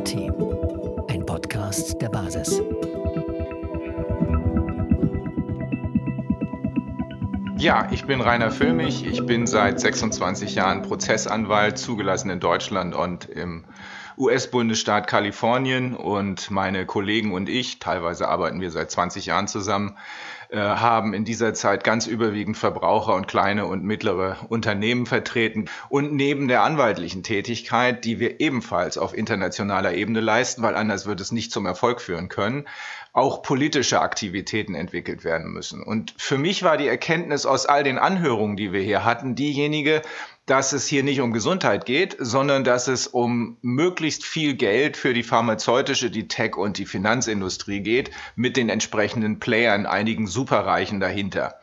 Demokratie. Ein Podcast der Basis. Ja, ich bin Rainer Füllmich. Ich bin seit 26 Jahren Prozessanwalt, zugelassen in Deutschland und im US-Bundesstaat Kalifornien. Und meine Kollegen und ich, teilweise arbeiten wir seit 20 Jahren zusammen, haben in dieser Zeit ganz überwiegend Verbraucher und kleine und mittlere Unternehmen vertreten. Und neben der anwaltlichen Tätigkeit, die wir ebenfalls auf internationaler Ebene leisten, weil anders wird es nicht zum Erfolg führen können, auch politische Aktivitäten entwickelt werden müssen. Und für mich war die Erkenntnis aus all den Anhörungen, die wir hier hatten, diejenige, dass es hier nicht um Gesundheit geht, sondern dass es um möglichst viel Geld für die pharmazeutische, die Tech und die Finanzindustrie geht, mit den entsprechenden Playern, einigen Superreichen dahinter.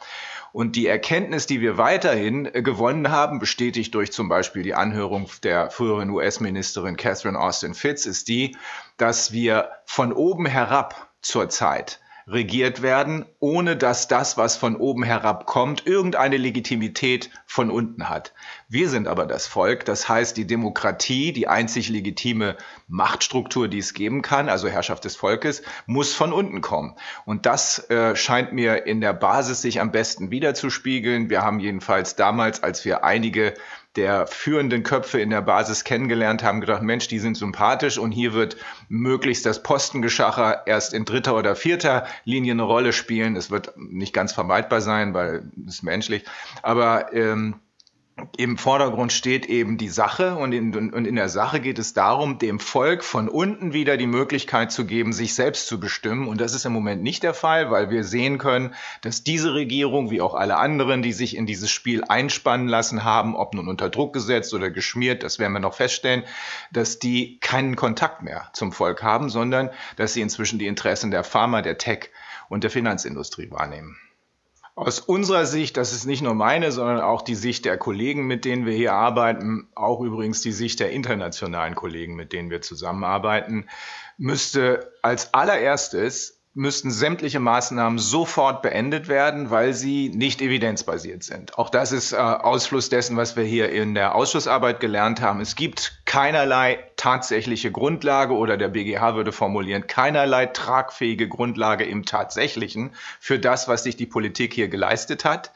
Und die Erkenntnis, die wir weiterhin äh, gewonnen haben, bestätigt durch zum Beispiel die Anhörung der früheren US-Ministerin Catherine Austin Fitz, ist die, dass wir von oben herab zurzeit regiert werden, ohne dass das, was von oben herab kommt, irgendeine Legitimität von unten hat. Wir sind aber das Volk, das heißt die Demokratie, die einzig legitime Machtstruktur, die es geben kann, also Herrschaft des Volkes, muss von unten kommen. Und das äh, scheint mir in der Basis sich am besten wiederzuspiegeln. Wir haben jedenfalls damals, als wir einige der führenden Köpfe in der Basis kennengelernt haben, gedacht, Mensch, die sind sympathisch und hier wird möglichst das Postengeschacher erst in dritter oder vierter Linie eine Rolle spielen. Es wird nicht ganz vermeidbar sein, weil es menschlich. Aber ähm, im Vordergrund steht eben die Sache und in, und in der Sache geht es darum, dem Volk von unten wieder die Möglichkeit zu geben, sich selbst zu bestimmen. Und das ist im Moment nicht der Fall, weil wir sehen können, dass diese Regierung, wie auch alle anderen, die sich in dieses Spiel einspannen lassen haben, ob nun unter Druck gesetzt oder geschmiert, das werden wir noch feststellen, dass die keinen Kontakt mehr zum Volk haben, sondern dass sie inzwischen die Interessen der Pharma, der Tech und der Finanzindustrie wahrnehmen. Aus unserer Sicht, das ist nicht nur meine, sondern auch die Sicht der Kollegen, mit denen wir hier arbeiten, auch übrigens die Sicht der internationalen Kollegen, mit denen wir zusammenarbeiten, müsste als allererstes müssten sämtliche Maßnahmen sofort beendet werden, weil sie nicht evidenzbasiert sind. Auch das ist äh, Ausfluss dessen, was wir hier in der Ausschussarbeit gelernt haben. Es gibt keinerlei tatsächliche Grundlage oder der BGH würde formulieren, keinerlei tragfähige Grundlage im Tatsächlichen für das, was sich die Politik hier geleistet hat.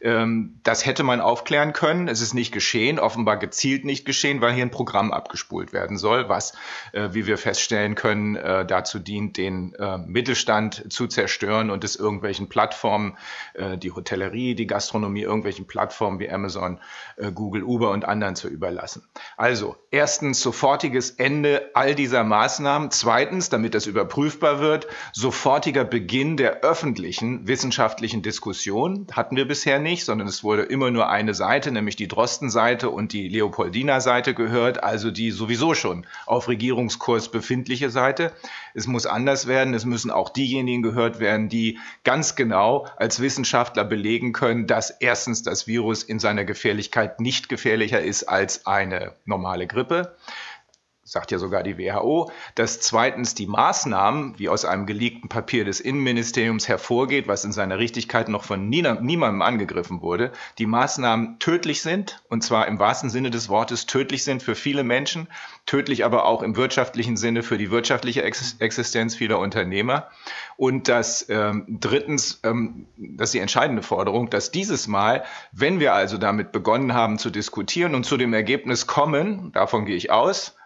Ähm, das hätte man aufklären können. Es ist nicht geschehen, offenbar gezielt nicht geschehen, weil hier ein Programm abgespult werden soll, was, äh, wie wir feststellen können, äh, dazu dient, den äh, Mittelstand zu zerstören und es irgendwelchen Plattformen, die Hotellerie, die Gastronomie, irgendwelchen Plattformen wie Amazon, Google, Uber und anderen zu überlassen. Also erstens sofortiges Ende all dieser Maßnahmen. Zweitens, damit das überprüfbar wird, sofortiger Beginn der öffentlichen wissenschaftlichen Diskussion. Hatten wir bisher nicht sondern es wurde immer nur eine Seite, nämlich die Drosten-Seite und die Leopoldina-Seite gehört, also die sowieso schon auf Regierungskurs befindliche Seite. Es muss anders werden. Es müssen auch diejenigen gehört werden, die ganz genau als Wissenschaftler belegen können, dass erstens das Virus in seiner Gefährlichkeit nicht gefährlicher ist als eine normale Grippe sagt ja sogar die WHO, dass zweitens die Maßnahmen, wie aus einem geleakten Papier des Innenministeriums hervorgeht, was in seiner Richtigkeit noch von niemandem angegriffen wurde, die Maßnahmen tödlich sind, und zwar im wahrsten Sinne des Wortes tödlich sind für viele Menschen, tödlich aber auch im wirtschaftlichen Sinne für die wirtschaftliche Existenz vieler Unternehmer. Und dass ähm, drittens, ähm, das ist die entscheidende Forderung, dass dieses Mal, wenn wir also damit begonnen haben zu diskutieren und zu dem Ergebnis kommen, davon gehe ich aus,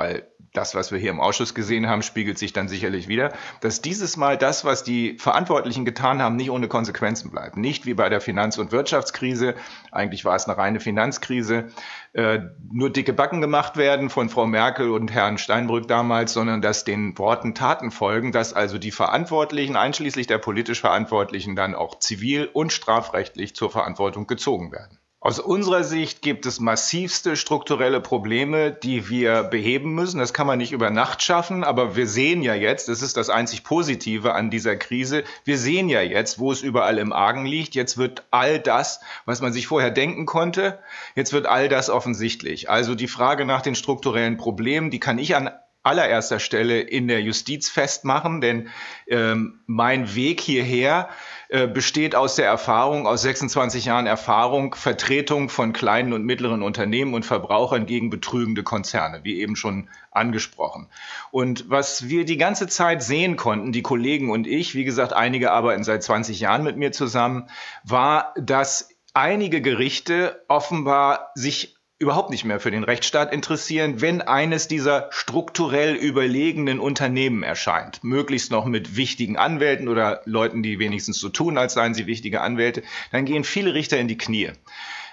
weil das, was wir hier im Ausschuss gesehen haben, spiegelt sich dann sicherlich wieder, dass dieses Mal das, was die Verantwortlichen getan haben, nicht ohne Konsequenzen bleibt. Nicht wie bei der Finanz- und Wirtschaftskrise, eigentlich war es eine reine Finanzkrise, äh, nur dicke Backen gemacht werden von Frau Merkel und Herrn Steinbrück damals, sondern dass den Worten Taten folgen, dass also die Verantwortlichen, einschließlich der politisch Verantwortlichen, dann auch zivil und strafrechtlich zur Verantwortung gezogen werden. Aus unserer Sicht gibt es massivste strukturelle Probleme, die wir beheben müssen. Das kann man nicht über Nacht schaffen, aber wir sehen ja jetzt, das ist das einzig Positive an dieser Krise, wir sehen ja jetzt, wo es überall im Argen liegt. Jetzt wird all das, was man sich vorher denken konnte, jetzt wird all das offensichtlich. Also die Frage nach den strukturellen Problemen, die kann ich an allererster Stelle in der Justiz festmachen, denn ähm, mein Weg hierher äh, besteht aus der Erfahrung, aus 26 Jahren Erfahrung, Vertretung von kleinen und mittleren Unternehmen und Verbrauchern gegen betrügende Konzerne, wie eben schon angesprochen. Und was wir die ganze Zeit sehen konnten, die Kollegen und ich, wie gesagt, einige arbeiten seit 20 Jahren mit mir zusammen, war, dass einige Gerichte offenbar sich überhaupt nicht mehr für den Rechtsstaat interessieren, wenn eines dieser strukturell überlegenen Unternehmen erscheint. Möglichst noch mit wichtigen Anwälten oder Leuten, die wenigstens so tun, als seien sie wichtige Anwälte, dann gehen viele Richter in die Knie.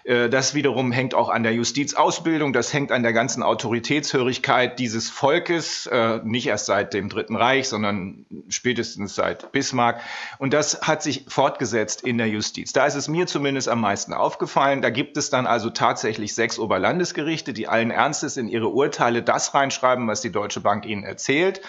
Äh, das wiederum hängt auch an der Justizausbildung, das hängt an der ganzen Autoritätshörigkeit dieses Volkes, äh, nicht erst seit dem Dritten Reich, sondern spätestens seit Bismarck. Und das hat sich fortgesetzt in der Justiz. Da ist es mir zumindest am meisten aufgefallen. Da gibt es dann also tatsächlich sechs Oberlandesgerichte, die allen Ernstes in ihre Urteile das reinschreiben, was die Deutsche Bank ihnen erzählt.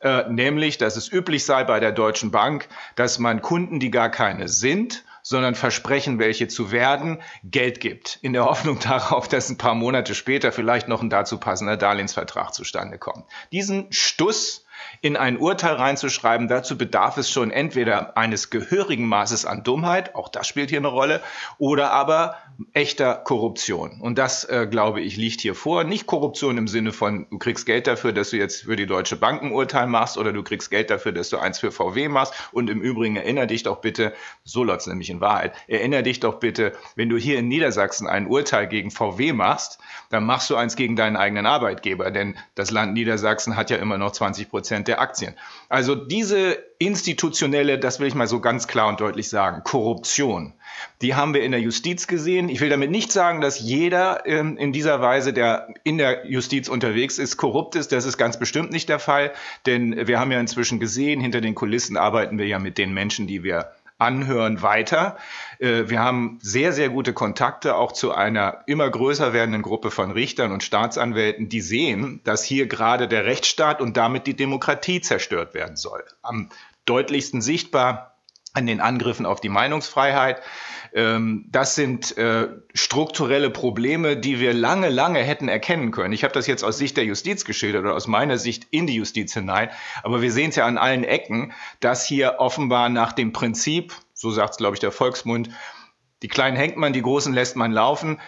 Äh, nämlich, dass es üblich sei bei der Deutschen Bank, dass man Kunden, die gar keine sind, sondern versprechen, welche zu werden, Geld gibt, in der Hoffnung darauf, dass ein paar Monate später vielleicht noch ein dazu passender Darlehensvertrag zustande kommt. Diesen Stuss in ein Urteil reinzuschreiben, dazu bedarf es schon entweder eines gehörigen Maßes an Dummheit, auch das spielt hier eine Rolle, oder aber echter Korruption. Und das, äh, glaube ich, liegt hier vor. Nicht Korruption im Sinne von, du kriegst Geld dafür, dass du jetzt für die Deutsche Bank ein Urteil machst oder du kriegst Geld dafür, dass du eins für VW machst. Und im Übrigen erinnere dich doch bitte, so läuft es nämlich in Wahrheit, erinnere dich doch bitte, wenn du hier in Niedersachsen ein Urteil gegen VW machst, dann machst du eins gegen deinen eigenen Arbeitgeber, denn das Land Niedersachsen hat ja immer noch 20 Prozent der Aktien. Also diese institutionelle, das will ich mal so ganz klar und deutlich sagen, Korruption, die haben wir in der Justiz gesehen. Ich will damit nicht sagen, dass jeder ähm, in dieser Weise, der in der Justiz unterwegs ist, korrupt ist. Das ist ganz bestimmt nicht der Fall, denn wir haben ja inzwischen gesehen, hinter den Kulissen arbeiten wir ja mit den Menschen, die wir anhören, weiter. Äh, wir haben sehr, sehr gute Kontakte auch zu einer immer größer werdenden Gruppe von Richtern und Staatsanwälten, die sehen, dass hier gerade der Rechtsstaat und damit die Demokratie zerstört werden soll. Am deutlichsten sichtbar an den Angriffen auf die Meinungsfreiheit. Ähm, das sind äh, strukturelle Probleme, die wir lange, lange hätten erkennen können. Ich habe das jetzt aus Sicht der Justiz geschildert oder aus meiner Sicht in die Justiz hinein. Aber wir sehen es ja an allen Ecken, dass hier offenbar nach dem Prinzip, so sagt es, glaube ich, der Volksmund, die Kleinen hängt man, die Großen lässt man laufen,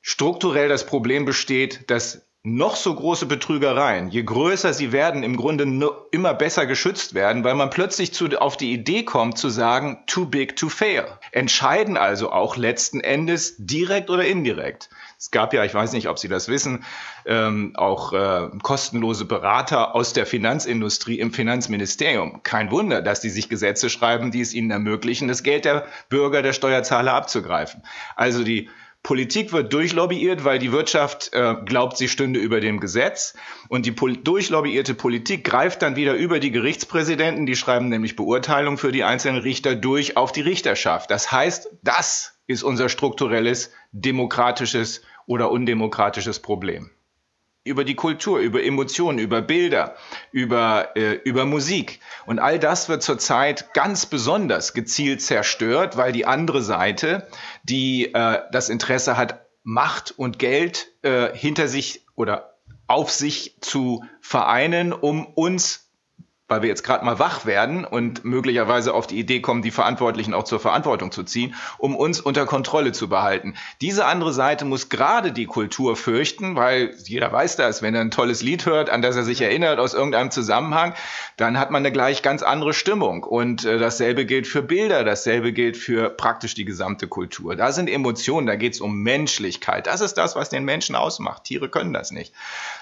strukturell das Problem besteht, dass noch so große Betrügereien, je größer sie werden, im Grunde immer besser geschützt werden, weil man plötzlich zu, auf die Idee kommt zu sagen, too big to fail. Entscheiden also auch letzten Endes direkt oder indirekt. Es gab ja, ich weiß nicht, ob Sie das wissen, ähm, auch äh, kostenlose Berater aus der Finanzindustrie im Finanzministerium. Kein Wunder, dass die sich Gesetze schreiben, die es ihnen ermöglichen, das Geld der Bürger, der Steuerzahler abzugreifen. Also die Politik wird durchlobbyiert, weil die Wirtschaft äh, glaubt, sie stünde über dem Gesetz. Und die pol durchlobbyierte Politik greift dann wieder über die Gerichtspräsidenten, die schreiben nämlich Beurteilungen für die einzelnen Richter durch auf die Richterschaft. Das heißt, das ist unser strukturelles, demokratisches oder undemokratisches Problem über die Kultur, über Emotionen, über Bilder, über, äh, über Musik. Und all das wird zurzeit ganz besonders gezielt zerstört, weil die andere Seite, die äh, das Interesse hat, Macht und Geld äh, hinter sich oder auf sich zu vereinen, um uns weil wir jetzt gerade mal wach werden und möglicherweise auf die Idee kommen, die Verantwortlichen auch zur Verantwortung zu ziehen, um uns unter Kontrolle zu behalten. Diese andere Seite muss gerade die Kultur fürchten, weil jeder weiß das, wenn er ein tolles Lied hört, an das er sich erinnert aus irgendeinem Zusammenhang, dann hat man eine gleich ganz andere Stimmung. Und äh, dasselbe gilt für Bilder, dasselbe gilt für praktisch die gesamte Kultur. Da sind Emotionen, da geht es um Menschlichkeit. Das ist das, was den Menschen ausmacht. Tiere können das nicht.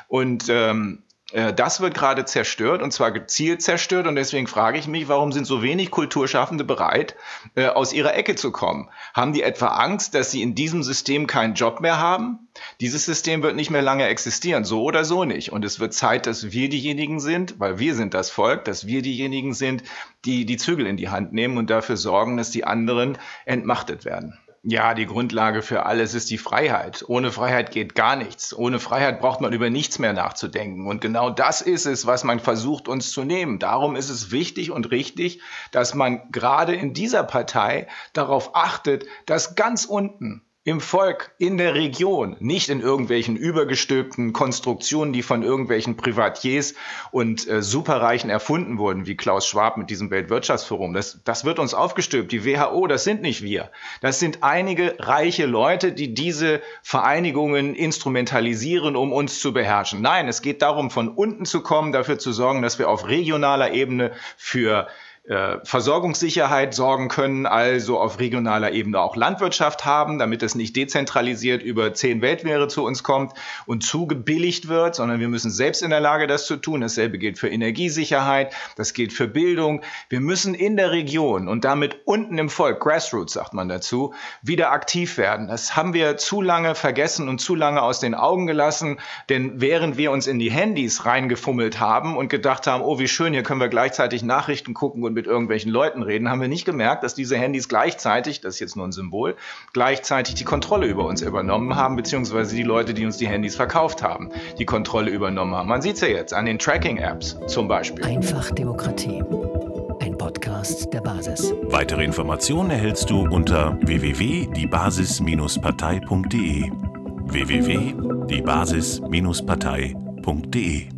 Und ähm, äh, das wird gerade zerstört und zwar gezielt zerstört und deswegen frage ich mich, warum sind so wenig Kulturschaffende bereit, äh, aus ihrer Ecke zu kommen? Haben die etwa Angst, dass sie in diesem System keinen Job mehr haben? Dieses System wird nicht mehr lange existieren, so oder so nicht. Und es wird Zeit, dass wir diejenigen sind, weil wir sind das Volk, dass wir diejenigen sind, die die Zügel in die Hand nehmen und dafür sorgen, dass die anderen entmachtet werden. Ja, die Grundlage für alles ist die Freiheit. Ohne Freiheit geht gar nichts. Ohne Freiheit braucht man über nichts mehr nachzudenken. Und genau das ist es, was man versucht uns zu nehmen. Darum ist es wichtig und richtig, dass man gerade in dieser Partei darauf achtet, dass ganz unten im Volk, in der Region, nicht in irgendwelchen übergestülpten Konstruktionen, die von irgendwelchen Privatiers und äh, Superreichen erfunden wurden, wie Klaus Schwab mit diesem Weltwirtschaftsforum. Das, das wird uns aufgestülpt. Die WHO, das sind nicht wir. Das sind einige reiche Leute, die diese Vereinigungen instrumentalisieren, um uns zu beherrschen. Nein, es geht darum, von unten zu kommen, dafür zu sorgen, dass wir auf regionaler Ebene für Versorgungssicherheit sorgen können, also auf regionaler Ebene auch Landwirtschaft haben, damit es nicht dezentralisiert über zehn Weltmeere zu uns kommt und zugebilligt wird, sondern wir müssen selbst in der Lage, das zu tun. Dasselbe gilt für Energiesicherheit, das gilt für Bildung. Wir müssen in der Region und damit unten im Volk, Grassroots sagt man dazu, wieder aktiv werden. Das haben wir zu lange vergessen und zu lange aus den Augen gelassen, denn während wir uns in die Handys reingefummelt haben und gedacht haben, oh wie schön, hier können wir gleichzeitig Nachrichten gucken und mit irgendwelchen Leuten reden, haben wir nicht gemerkt, dass diese Handys gleichzeitig, das ist jetzt nur ein Symbol, gleichzeitig die Kontrolle über uns übernommen haben, beziehungsweise die Leute, die uns die Handys verkauft haben, die Kontrolle übernommen haben. Man sieht es ja jetzt an den Tracking-Apps zum Beispiel. Einfach Demokratie. Ein Podcast der Basis. Weitere Informationen erhältst du unter www.diebasis-partei.de www.diebasis-partei.de